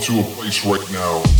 to a place right now.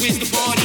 from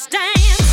Everybody,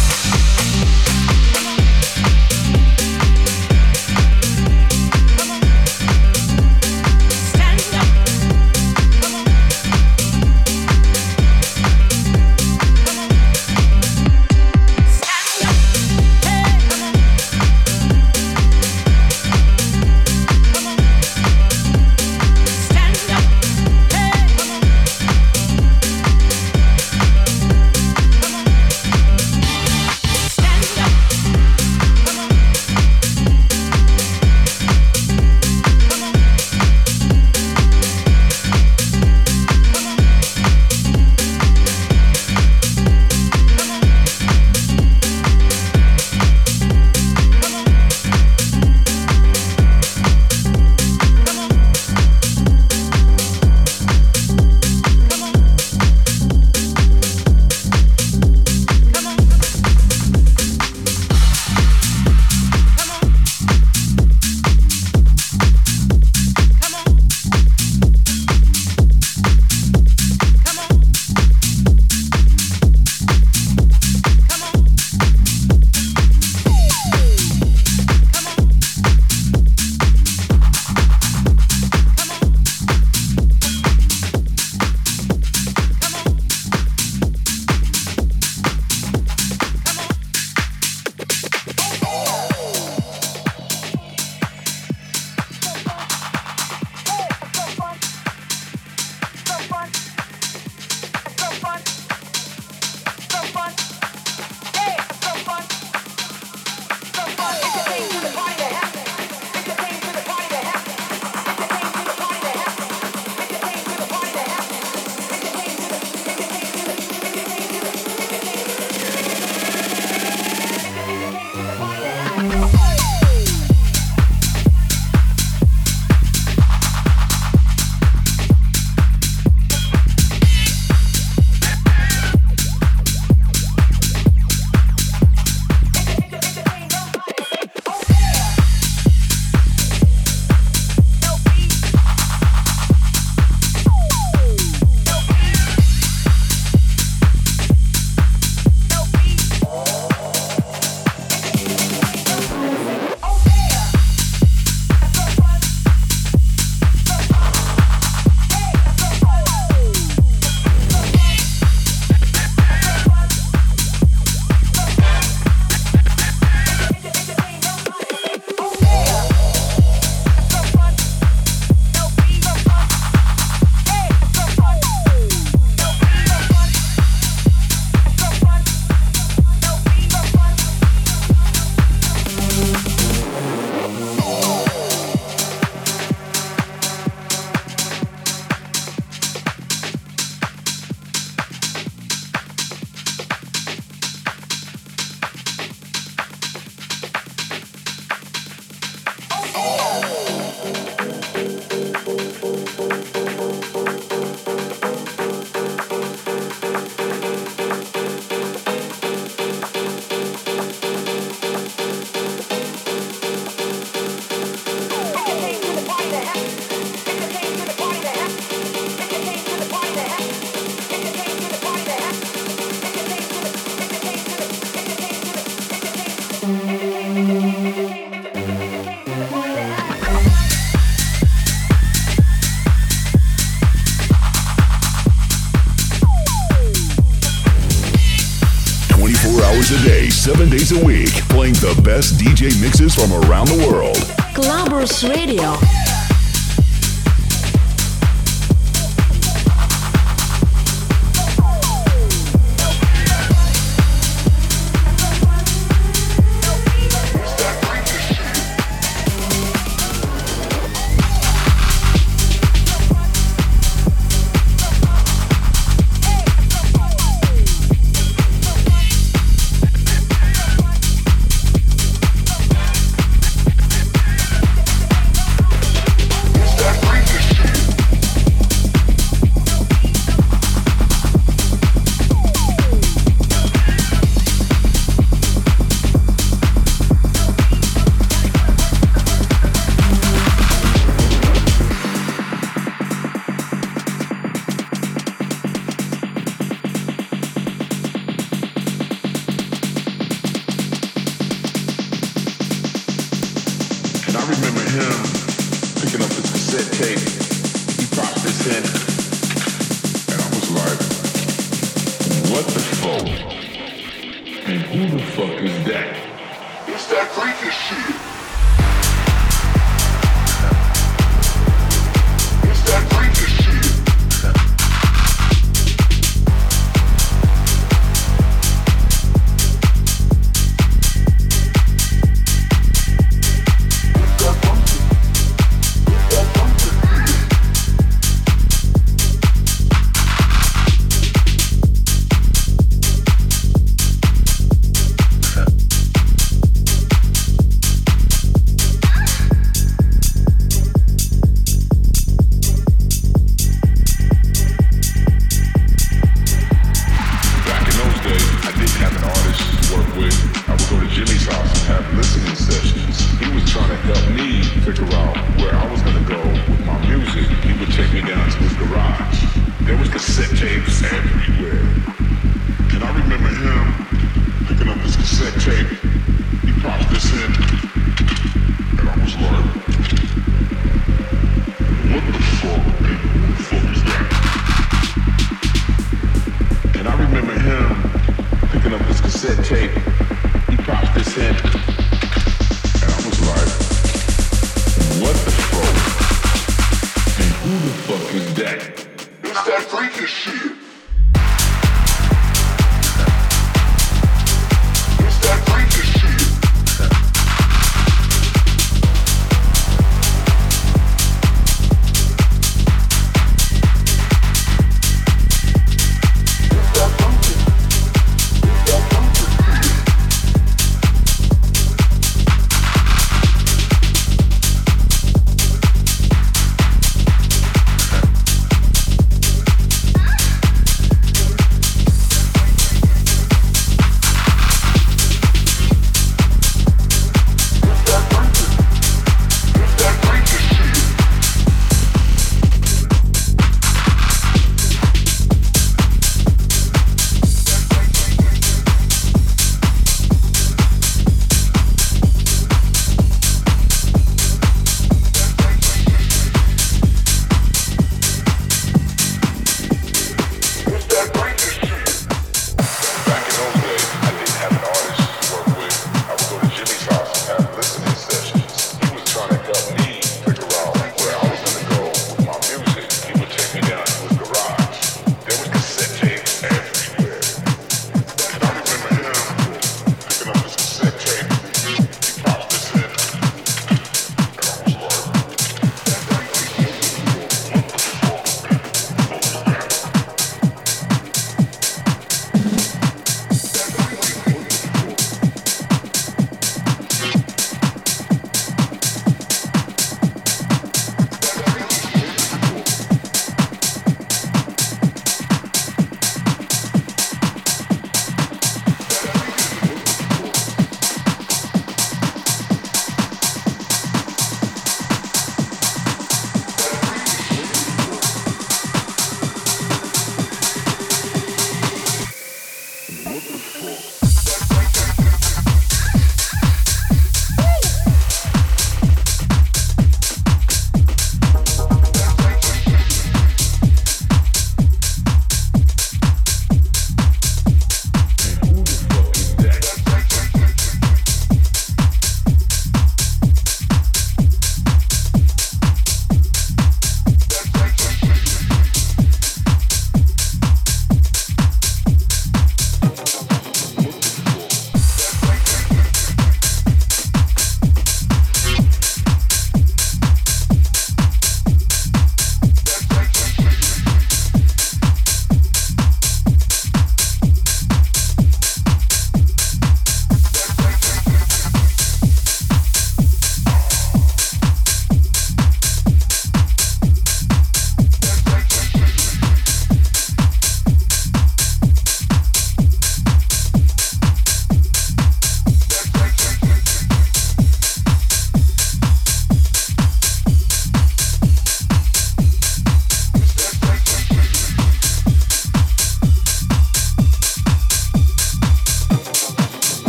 best DJ mixes from around the world. Clubbers Radio.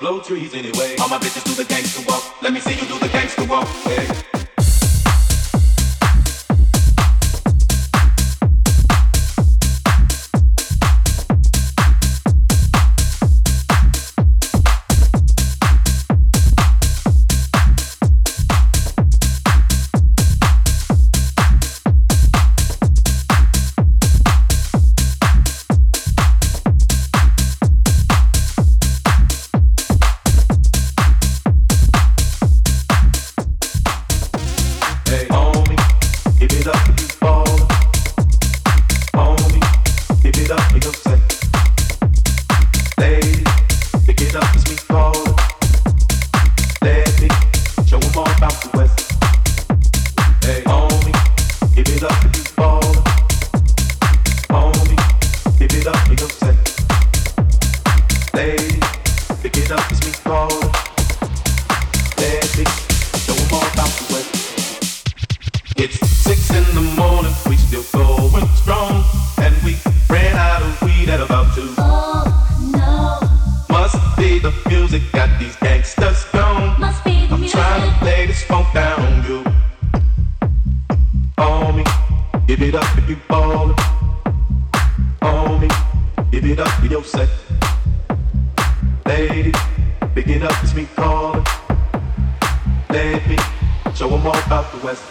Blow trees anyway. All my bitches do the gangster walk. Let me see you do the Let me show 'em all about the West.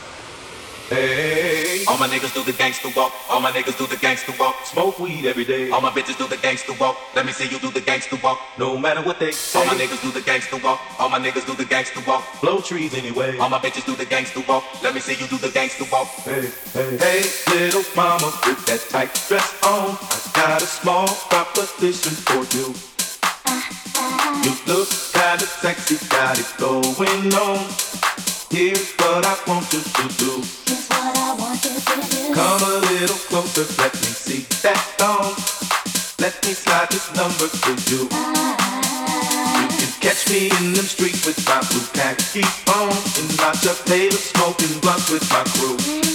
Hey, All my niggas do the gangster walk. All my niggas do the gangster walk. smoke weed every day. All my bitches do the gangster walk. Let me see you do the gangster walk. No matter what they say, All my niggas do the gangster walk. All my niggas do the gangster walk. blow trees anyway. All my bitches do the gangster walk. Let me see you do the gangster walk. Hey, hey, hey, little mama with that tight dress on. I got a small proposition for you. Uh, You look kinda sexy, got it going on. Here's what I want you to do. Come a little closer, let me see that thong. Let me slide this number to you. You can catch me in them streets with my blue khaki on. In my Chuck Taylor smoking blunts with my crew.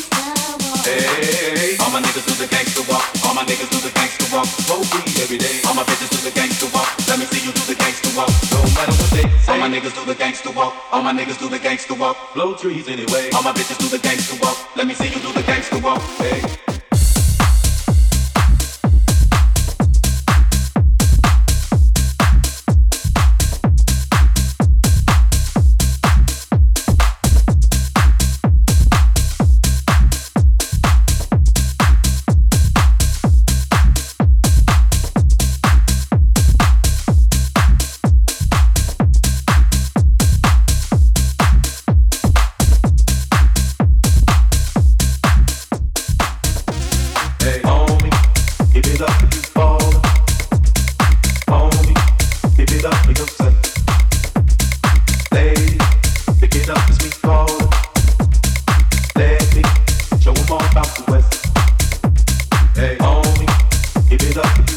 All my niggas do the gangster walk. All my niggas do the gangster walk. smoke weed every day. All my bitches do the gangster walk. Let me see you do the gangster walk. No matter what they say, All my niggas do the gangster walk. All my niggas do the gangster walk. blow trees anyway. All my bitches do the gangster walk. Let me see you do the gangster walk. Hey, it up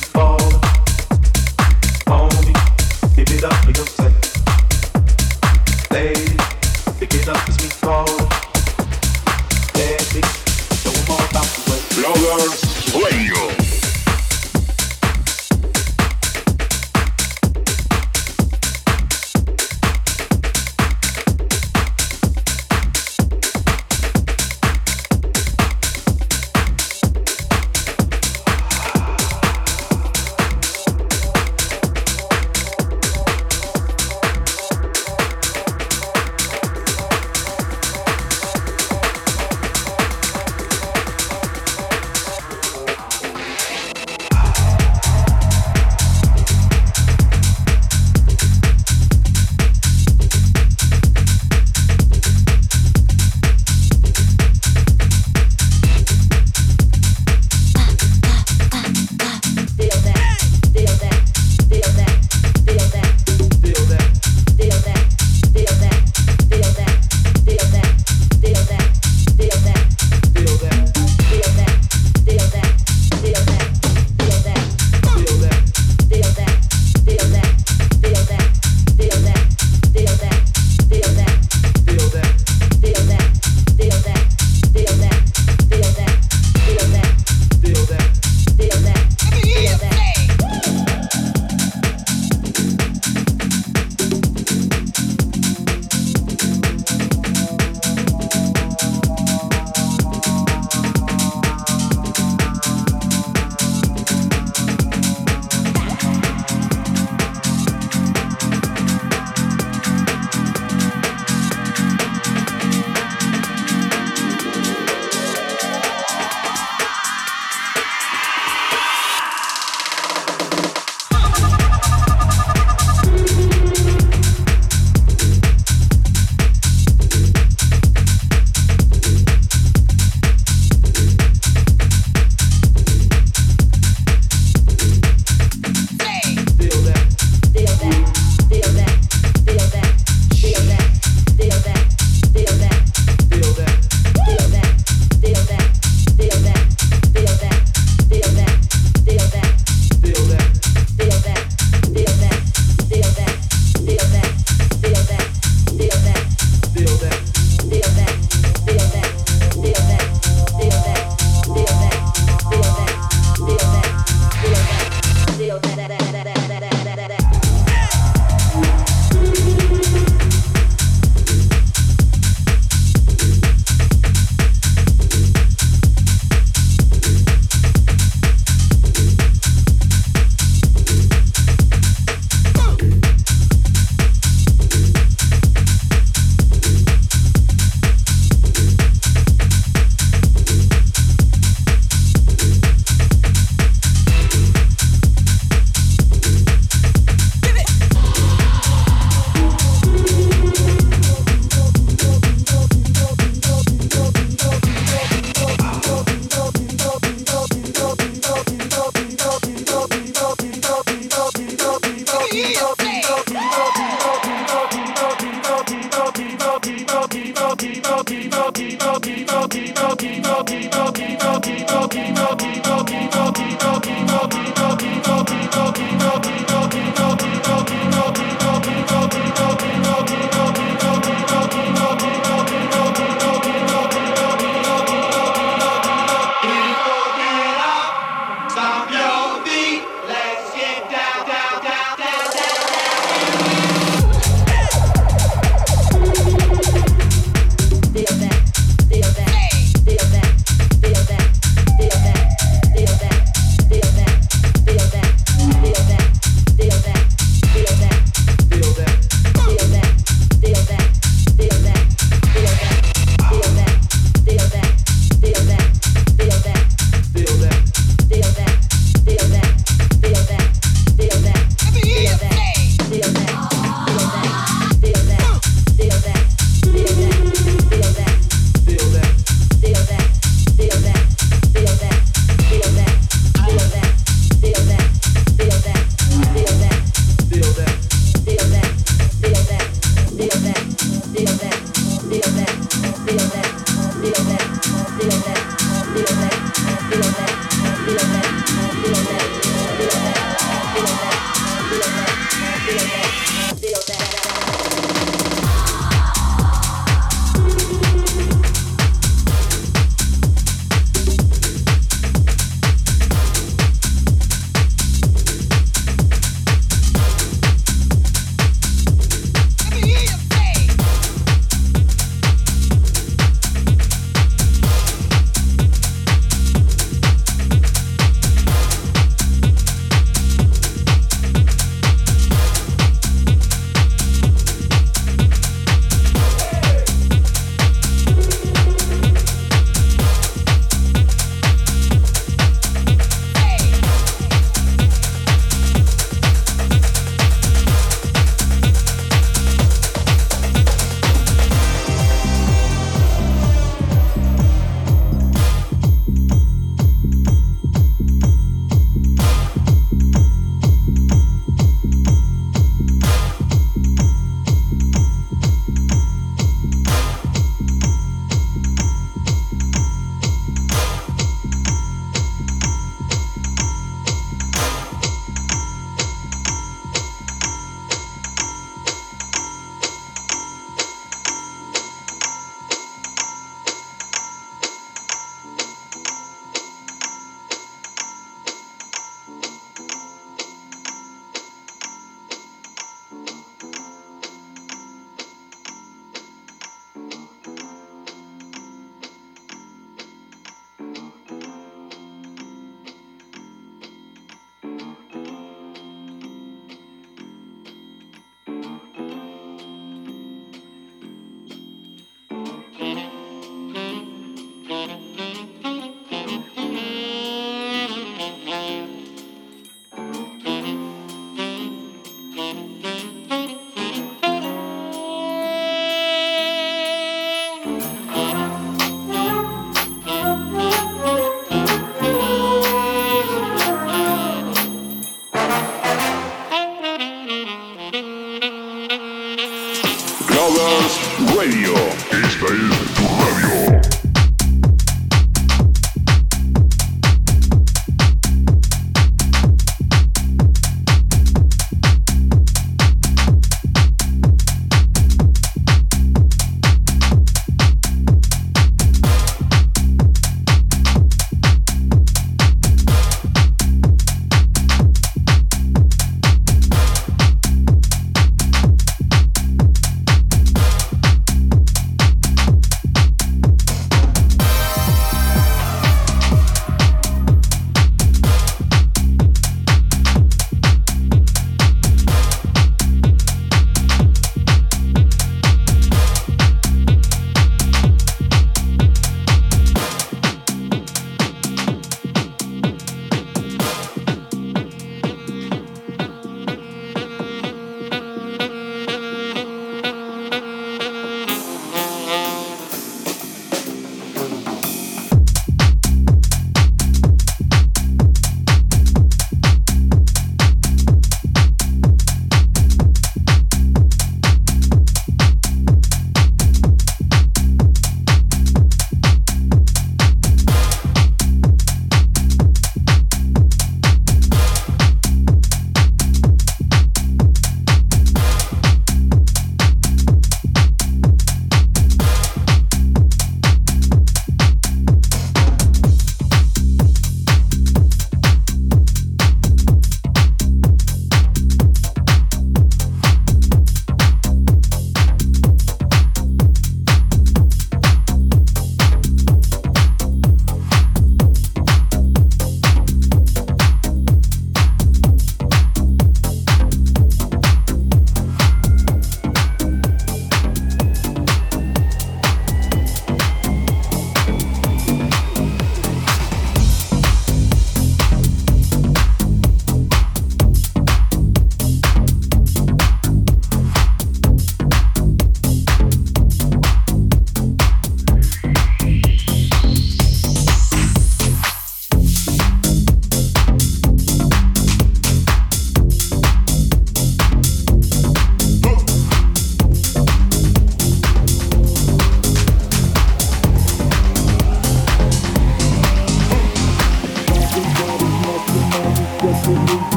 Stop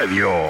Radio.